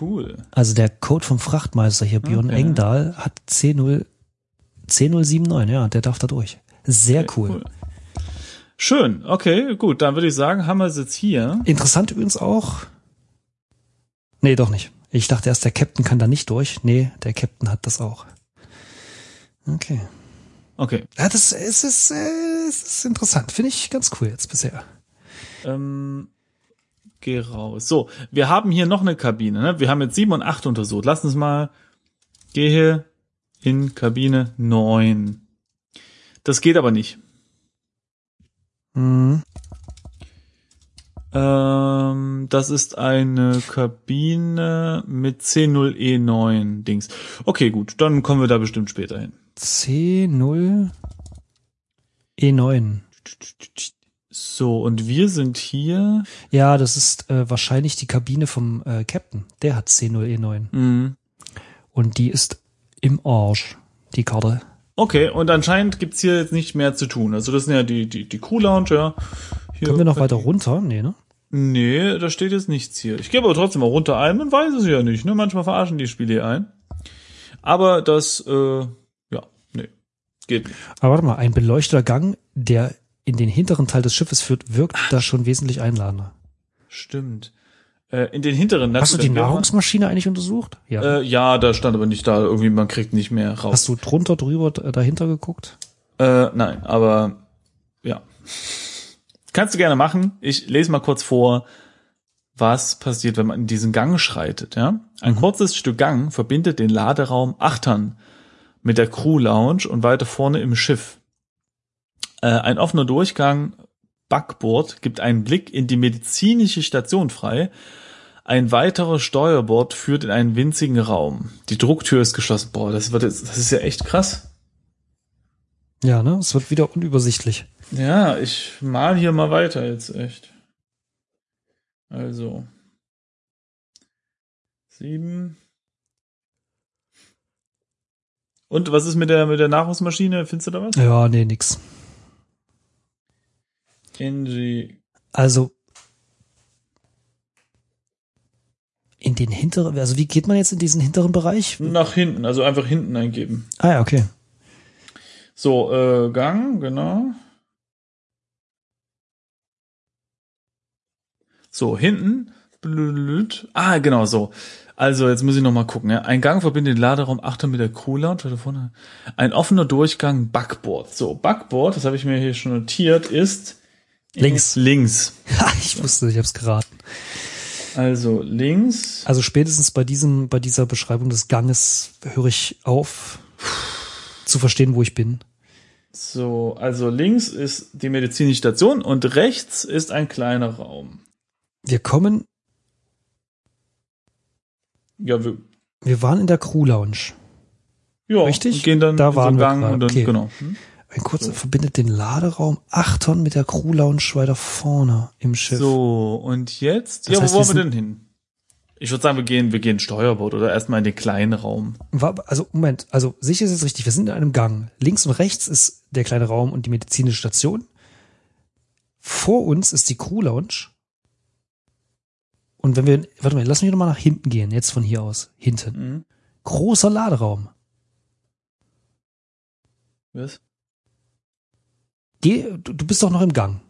cool.
Also der Code vom Frachtmeister hier, Björn
Okay.
Engdahl, hat C0, C079, ja, der darf da durch. Sehr
Okay,
cool.
Schön, okay, gut, dann würde ich sagen, haben wir es jetzt hier.
Interessant übrigens auch. Nee, doch nicht. Ich dachte erst, der Captain kann da nicht durch. Nee, der Captain hat das auch. Okay.
Okay.
Ja, das es ist, äh, es ist interessant. Finde ich ganz cool jetzt bisher.
Ähm, geh raus. So, wir haben hier noch eine Kabine. Ne? Wir haben jetzt sieben und acht untersucht. Lass uns mal. Gehe in Kabine neun. Das geht aber nicht.
Mhm.
Ähm, das ist eine Kabine mit C0E9 Dings. Okay, gut, dann kommen wir da bestimmt später hin.
C0 E9.
So, und wir sind hier.
Ja, das ist äh, wahrscheinlich die Kabine vom äh, Captain. Der hat C0 E9.
Mhm.
Und die ist im Arsch, die Karte.
Okay, und anscheinend gibt's hier jetzt nicht mehr zu tun. Also das sind ja die, die, die Crew Lounge, ja. Hier
Können wir noch weiter runter? Nee, ne?
Nee, da steht jetzt nichts hier. Ich gebe aber trotzdem mal runter ein, man weiß es ja nicht, ne? Manchmal verarschen die Spiele hier ein. Aber das, äh, ja, nee, geht nicht.
Aber warte mal, ein beleuchteter Gang, der in den hinteren Teil des Schiffes führt, wirkt da schon wesentlich einladender.
Stimmt. Äh, in den hinteren
Hast du die Nahrungsmaschine eigentlich untersucht? Ja.
Äh, ja, da stand aber nicht da, irgendwie, man kriegt nicht mehr raus.
Hast du drunter, drüber, d- dahinter geguckt?
Äh, nein, aber ja. Kannst du gerne machen. Ich lese mal kurz vor, was passiert, wenn man in diesen Gang schreitet, ja? Ein kurzes Stück Gang verbindet den Laderaum Achtern mit der Crew Lounge und weiter vorne im Schiff. Äh, ein offener Durchgang Backbord gibt einen Blick in die medizinische Station frei. Ein weiterer Steuerbord führt in einen winzigen Raum. Die Drucktür ist geschlossen. Boah, das wird jetzt, das ist ja echt krass.
Ja, ne? Es wird wieder unübersichtlich.
Ja, ich mal hier mal weiter jetzt echt. Also. Sieben. Und was ist mit der, mit der Nahrungsmaschine? Findest du da was?
Ja, nee, nix.
Engie.
Also in den hinteren, also wie geht man jetzt in diesen hinteren Bereich?
Nach hinten, also einfach hinten eingeben.
Ah ja, okay.
So, äh, Gang, genau. So, hinten. Ah, genau so. Also, jetzt muss ich noch mal gucken. Ja. Ein Gang verbindet den Laderaum 8 mit der Crew Lounge. weiter vorne. Ein offener Durchgang Backboard. So, Backboard, das habe ich mir hier schon notiert, ist
Links.
Links.
Ich wusste, ich habe es geraten.
Also links.
Also spätestens bei diesem, bei dieser Beschreibung des Ganges höre ich auf zu verstehen, wo ich bin.
So, also links ist die medizinische Station und rechts ist ein kleiner Raum.
Wir kommen,
Ja, wir,
wir waren in der Crew Lounge.
ja
Richtig?
Und gehen dann
Da
in
waren
so
wir
Gang und dann,
Okay.
genau. Hm?
Ein kurzer verbindet den Laderaum Achtern mit der Crew Lounge weiter vorne im Schiff.
So, und jetzt?
Das
ja,
heißt,
wo wollen
wir
denn hin? Ich würde sagen, wir gehen, wir gehen Steuerbord oder erstmal in den kleinen Raum.
Also Moment, also sicher ist es richtig, wir sind in einem Gang. Links und rechts ist der kleine Raum und die medizinische Station. Vor uns ist die Crew Lounge. Und wenn wir, warte mal, lass mich doch mal nach hinten gehen, jetzt von hier aus. Hinten.
Mhm.
Großer Laderaum.
Was?
Geh, du, du bist doch noch im Gang.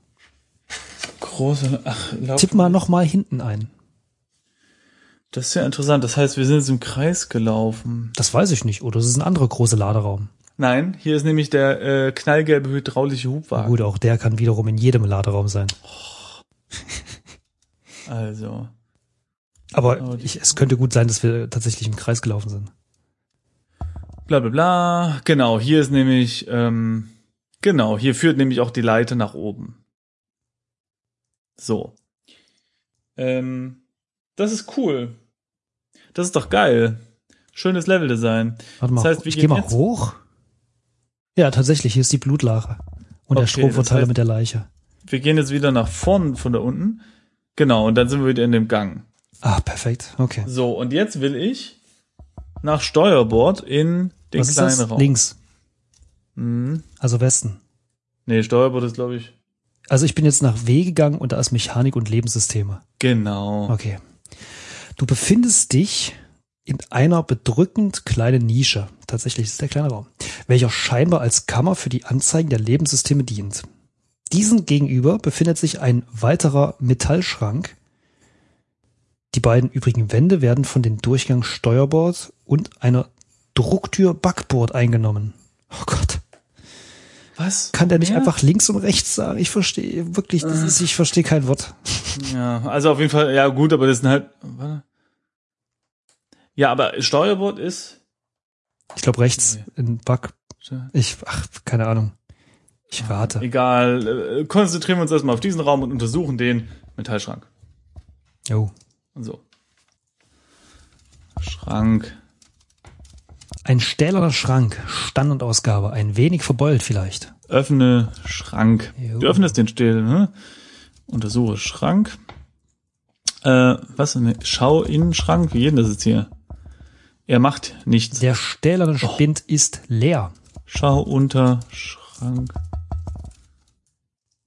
Große, ach, lauf,
Tipp mal noch mal hinten ein.
das ist ja interessant. Das heißt, wir sind jetzt im Kreis gelaufen.
Das weiß ich nicht. Oder es ist ein anderer großer Laderaum.
Nein, hier ist nämlich der äh, knallgelbe hydraulische Hubwagen.
Gut, auch der kann wiederum in jedem Laderaum sein.
Also,
Aber
Oh,
ich, es könnte gut sein, dass wir tatsächlich im Kreis gelaufen sind.
bla bla bla. Genau, hier ist nämlich, ähm, genau, hier führt nämlich auch die Leiter nach oben. So. Ähm, das ist cool. Das ist doch geil. Schönes Leveldesign.
Warte mal,
Das heißt, wir
ich gehe mal
jetzt-
hoch. Ja, tatsächlich, hier ist die Blutlache. Und der
Okay,
Stromverteiler
das heißt-
mit der Leiche.
Wir gehen jetzt wieder nach vorn von da unten. Genau, und dann sind wir wieder in dem Gang.
Ah, perfekt. Okay.
So, und jetzt will ich nach Steuerbord in den
Was
kleinen
das?
Raum.
Links.
Mhm.
Also Westen.
Nee, Steuerbord ist, glaube ich.
Also ich bin jetzt nach W gegangen und da ist Mechanik und Lebenssysteme.
Genau.
Okay. Du befindest dich in einer bedrückend kleinen Nische. Tatsächlich ist es der kleine Raum, welcher scheinbar als Kammer für die Anzeigen der Lebenssysteme dient. Diesen gegenüber befindet sich ein weiterer Metallschrank. Die beiden übrigen Wände werden von den Durchgang Steuerbord und einer Drucktür Backbord eingenommen. Oh Gott.
Was?
Kann der nicht
Ja?
einfach links und rechts sagen? Ich verstehe wirklich, das ist, ich verstehe kein Wort.
Ja, also auf jeden Fall, ja gut, aber das sind halt. Warte. Ja, aber Steuerbord ist.
Ich glaube rechts
Nee.
in Back. Ich, ach, keine Ahnung. Ich rate.
Egal. Äh, konzentrieren wir uns erstmal auf diesen Raum und untersuchen den Metallschrank.
Jo.
So. Schrank.
Ein stählerner Schrank, Standardausgabe, ein wenig verbeult vielleicht.
Öffne Schrank.
Jo.
Du öffnest den Still, ne? Untersuche Schrank. Äh, was? Ne, schau in Schrank. Wie geht denn das jetzt hier? Er macht nichts.
Der stählerne Spind ist leer.
Schau unter Schrank.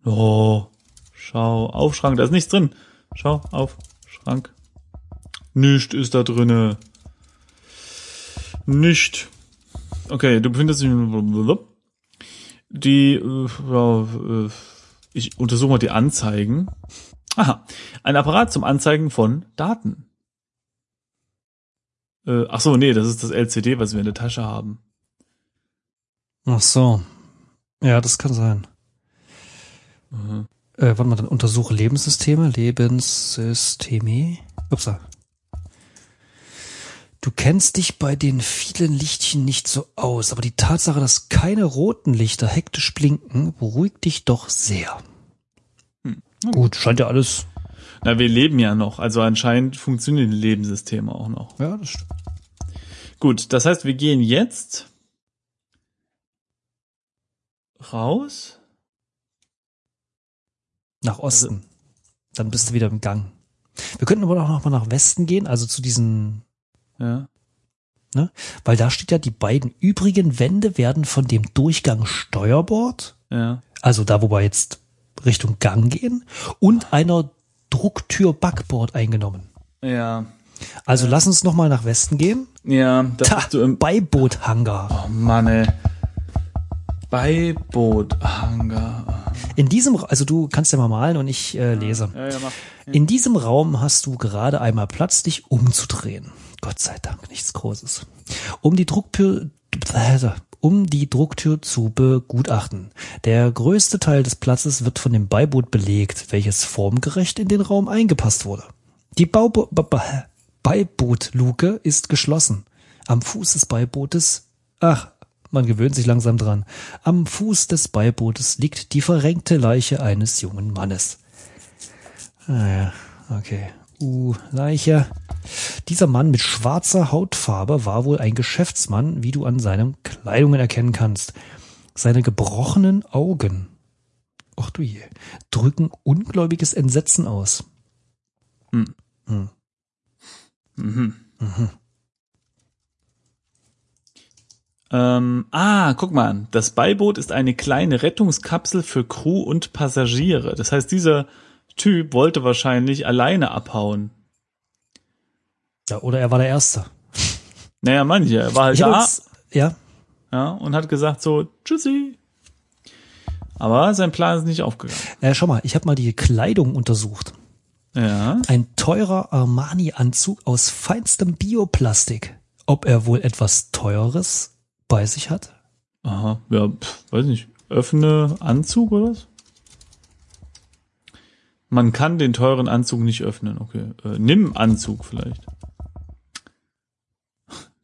Oh, schau auf Schrank. Da ist nichts drin. Schau auf Schrank. Nicht ist da drinne. Nicht. Okay, du befindest dich in die äh, ja, äh, ich untersuche mal die Anzeigen. Aha, ein Apparat zum Anzeigen von Daten. Äh, ach so, nee, das ist das LCD, was wir in der Tasche haben.
Ach so. Ja, das kann sein.
Mhm.
Äh, warte mal, dann untersuche Lebenssysteme, Lebenssysteme. Upsa. Du kennst dich bei den vielen Lichtchen nicht so aus, aber die Tatsache, dass keine roten Lichter hektisch blinken, beruhigt dich doch sehr.
Hm.
Gut, scheint ja alles.
Na, wir leben ja noch, also anscheinend funktionieren die Lebenssysteme auch noch.
Ja, das stimmt.
Gut, das heißt, wir gehen jetzt raus.
Nach Osten. Dann bist du wieder im Gang. Wir könnten aber auch noch mal nach Westen gehen, also zu diesen,
Ja.
weil da steht ja, die beiden übrigen Wände werden von dem Durchgang Steuerbord,
Ja.
also da, wo wir jetzt Richtung Gang gehen, und einer Drucktür Backbord eingenommen.
Ja.
Also lass uns noch mal nach Westen gehen.
Ja, da
Ta,
bist du im
Beiboothangar.
Oh Mann, ey. Beiboothanger.
In diesem, also du kannst ja mal malen und ich äh, lese.
Ja, ja, mach.
In diesem Raum hast du gerade einmal Platz, dich umzudrehen. Gott sei Dank, nichts Großes. Um die Drucktür, um die Drucktür zu begutachten. Der größte Teil des Platzes wird von dem Beiboot belegt, welches formgerecht in den Raum eingepasst wurde. Die Baubo Ba- Ba- Beibootluke ist geschlossen. Am Fuß des Beibootes, ach, man gewöhnt sich langsam dran. Am Fuß des Beibootes liegt die verrenkte Leiche eines jungen Mannes. Ah ja, okay. Uh, Leiche. Dieser Mann mit schwarzer Hautfarbe war wohl ein Geschäftsmann, wie du an seinen Kleidungen erkennen kannst. Seine gebrochenen Augen, ach du je, drücken ungläubiges Entsetzen aus.
Mhm.
Hm.
Mhm.
Mhm.
Ähm, ah, guck mal, das Beiboot ist eine kleine Rettungskapsel für Crew und Passagiere. Das heißt, dieser Typ wollte wahrscheinlich alleine abhauen.
Ja, oder er war der Erste.
Naja, manche. Er war halt
Ich
da
jetzt, ja,
ja, und hat gesagt so, tschüssi. Aber sein Plan ist nicht aufgegangen.
Äh, schau mal, ich habe mal die Kleidung untersucht.
Ja.
Ein teurer Armani-Anzug aus feinstem Bioplastik. Ob er wohl etwas Teures bei sich hat?
Aha. Ja, pf, weiß nicht. Öffne Anzug oder was? Man kann den teuren Anzug nicht öffnen, okay. Äh, nimm Anzug vielleicht.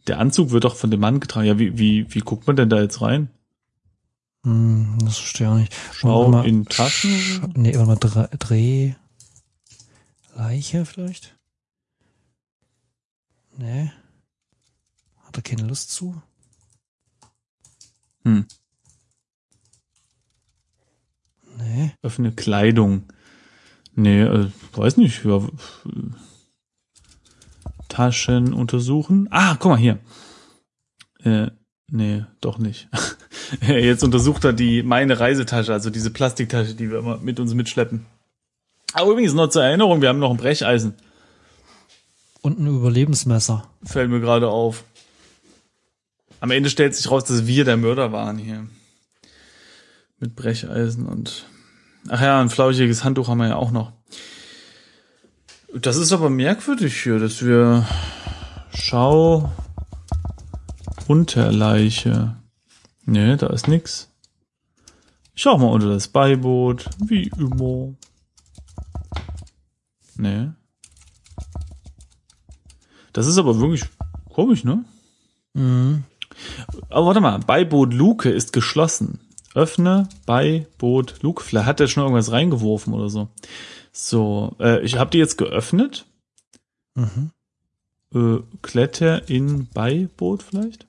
Der Anzug wird doch von dem Mann getragen. Ja, wie, wie, wie guckt man denn da jetzt rein?
Hm, das verstehe ich auch nicht.
Schau
mal.
in Taschen?
Sch- Nee, warte mal, Dreh, Dreh. Leiche vielleicht? Nee. Hat er keine Lust zu?
Hm.
Nee.
Öffne Kleidung. Nee, äh, weiß nicht. Ja, Taschen untersuchen. Ah, guck mal hier. Äh, nee, doch nicht. Jetzt untersucht er die meine Reisetasche, also diese Plastiktasche, die wir immer mit uns mitschleppen. Aber übrigens noch zur Erinnerung, wir haben noch ein Brecheisen.
Und ein Überlebensmesser.
Fällt mir gerade auf. Am Ende stellt sich raus, dass wir der Mörder waren hier. Mit Brecheisen und. Ach ja, ein flauschiges Handtuch haben wir ja auch noch. Das ist aber merkwürdig hier, dass wir. Schau. Unterleiche. Nee, da ist nix. Ich schau mal unter das Beiboot. Wie immer. Nee. Das ist aber wirklich komisch, ne?
Mhm.
Aber warte mal, Beiboot Luke ist geschlossen. Öffne Beiboot Luke. Vielleicht hat er schon irgendwas reingeworfen oder so. So, äh, ich habe die jetzt geöffnet.
Mhm.
Äh, Kletter in Beiboot vielleicht?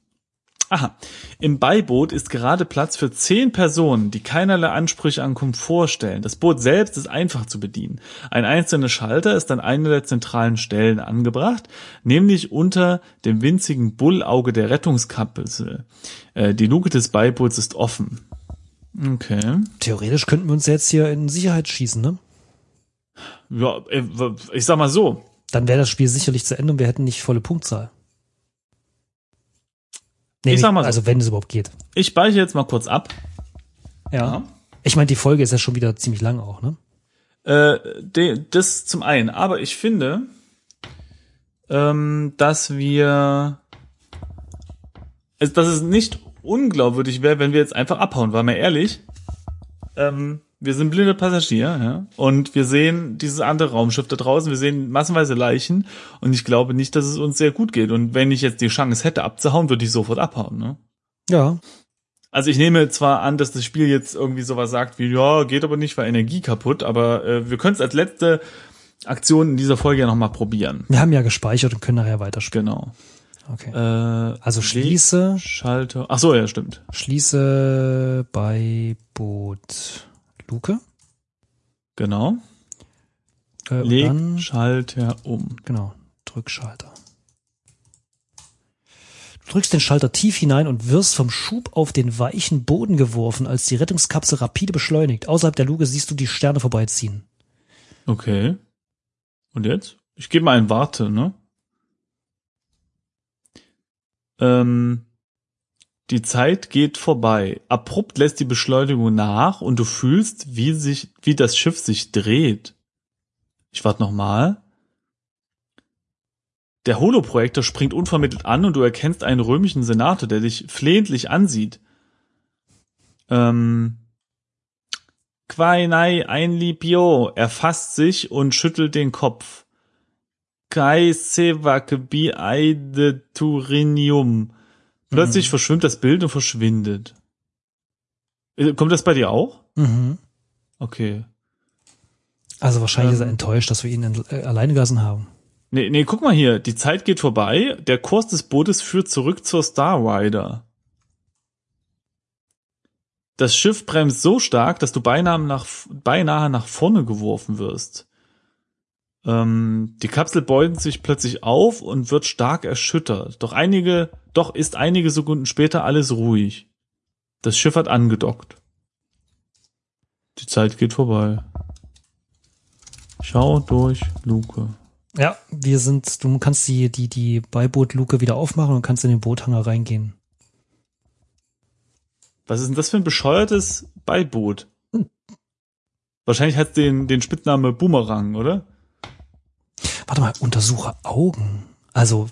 Aha. Im Beiboot ist gerade Platz für zehn Personen, die keinerlei Ansprüche an Komfort stellen. Das Boot selbst ist einfach zu bedienen. Ein einzelner Schalter ist an einer der zentralen Stellen angebracht, nämlich unter dem winzigen Bullauge der Rettungskapsel. Äh, die Luke des Beiboots ist offen. Okay.
Theoretisch könnten wir uns jetzt hier in Sicherheit schießen, ne?
Ja, äh, ich sag mal so.
Dann wäre das Spiel sicherlich zu Ende und wir hätten nicht volle Punktzahl.
Ich sag mal so.
Also wenn es überhaupt geht.
Ich speichere jetzt mal kurz ab.
Ja. Ich meine, die Folge ist ja schon wieder ziemlich lang auch, ne?
Äh, de, das zum einen. Aber ich finde, ähm, dass wir, dass es nicht unglaubwürdig wäre, wenn wir jetzt einfach abhauen, weil mal ehrlich, ähm, wir sind blinde Passagier, ja, und wir sehen dieses andere Raumschiff da draußen, wir sehen massenweise Leichen, und ich glaube nicht, dass es uns sehr gut geht. Und wenn ich jetzt die Chance hätte abzuhauen, würde ich sofort abhauen, ne?
Ja.
Also ich nehme zwar an, dass das Spiel jetzt irgendwie sowas sagt wie, ja, geht aber nicht, weil Energie kaputt, aber äh, wir können es als letzte Aktion in dieser Folge ja nochmal probieren.
Wir haben ja gespeichert und können nachher weiterspielen.
Genau.
Okay.
Äh,
Also schließe,
Schalter. Ach so, ja, stimmt.
schließe bei Boot Luke.
Genau.
Äh,
Leg
dann,
Schalter um.
genau, Drückschalter. Du drückst den Schalter tief hinein und wirst vom Schub auf den weichen Boden geworfen, als die Rettungskapsel rapide beschleunigt. Außerhalb der Luke siehst du die Sterne vorbeiziehen.
Okay. Und jetzt? Ich gebe mal ein Warte, ne? Ähm, die Zeit geht vorbei. Abrupt lässt die Beschleunigung nach und du fühlst, wie sich, wie das Schiff sich dreht. Ich warte nochmal. Der Holoprojektor springt unvermittelt an und du erkennst einen römischen Senator, der dich flehentlich ansieht. Ähm, Quainai einlibio. Er fasst sich und schüttelt den Kopf. Kai sevak bi aide turinium. Plötzlich verschwimmt das Bild und verschwindet. Äh, Kommt das bei dir auch?
Mhm.
Okay.
Also wahrscheinlich ist er
Ähm.
enttäuscht, dass wir ihn äh, alleine gelassen haben.
Nee, nee, guck mal hier. Die Zeit geht vorbei. Der Kurs des Bootes führt zurück zur Star Rider. Das Schiff bremst so stark, dass du beinahe nach, beinahe nach vorne geworfen wirst. Ähm, die Kapsel beugt sich plötzlich auf und wird stark erschüttert. Doch einige, doch ist einige Sekunden später alles ruhig. Das Schiff hat angedockt. Die Zeit geht vorbei. Schau durch Luke.
Ja, wir sind, du kannst die, die, die Beiboot-Luke wieder aufmachen und kannst in den Boothanger reingehen.
Was ist denn das für ein bescheuertes Beiboot? Wahrscheinlich hat den, den Spitzname Boomerang, oder?
Warte mal, untersuche Augen. Also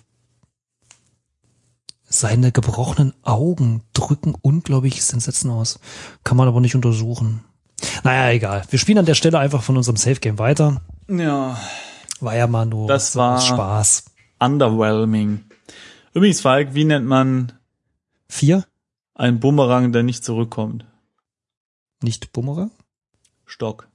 seine gebrochenen Augen drücken unglaubliches Entsetzen aus. Kann man aber nicht untersuchen. Naja, egal. Wir spielen an der Stelle einfach von unserem Safe Game weiter.
Ja.
War ja mal nur
Das war-
Spaß.
Underwhelming. Übrigens, Falk, wie nennt man
Vier?
einen Bumerang, der nicht zurückkommt?
Nicht Bumerang?
Stock.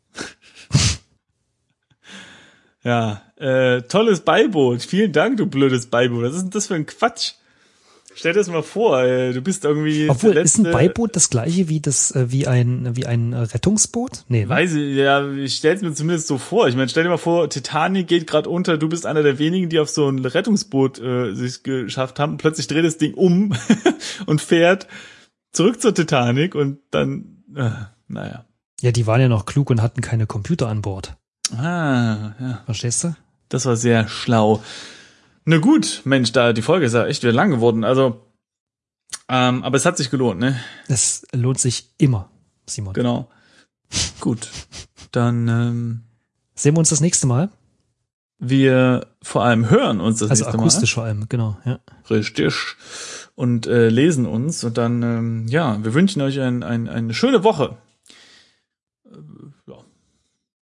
Ja, äh, tolles Beiboot. Vielen Dank, du blödes Beiboot. Was ist denn das für ein Quatsch? Stell dir das mal vor, äh, du bist irgendwie.
Obwohl,
der
ist ein
letzte-
Beiboot das gleiche wie das, äh, wie ein, wie ein äh, Rettungsboot? Nee, ne?
Weiß ich, ja, ich stell's mir zumindest so vor. Ich meine, stell dir mal vor, Titanic geht gerade unter, du bist einer der wenigen, die auf so ein Rettungsboot äh, sich geschafft haben. Plötzlich dreht das Ding um und fährt zurück zur Titanic und dann, äh, naja.
Ja, die waren ja noch klug und hatten keine Computer an Bord.
Ah, ja.
Verstehst du?
Das war sehr schlau. Na gut, Mensch, da die Folge ist ja echt wieder lang geworden. Also, ähm, aber es hat sich gelohnt, ne?
Es lohnt sich immer, Simon.
Genau. Gut, dann ähm,
Sehen wir uns das nächste Mal?
wir vor allem hören uns das
Also
nächste
akustisch vor allem, genau, ja.
Mal richtig und äh, lesen uns und dann ähm, ja, wir wünschen euch ein, ein, eine schöne Woche.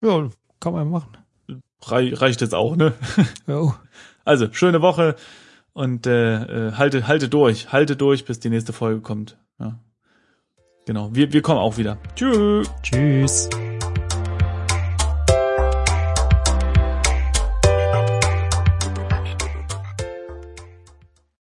Ja, kann man machen.
Rei reicht jetzt auch, ne?
Ja, oh.
Also schöne Woche und äh, äh, halte halte durch, halte durch, bis die nächste Folge kommt. Ja. Genau, wir wir kommen auch wieder. Tschüss.
Tschüss.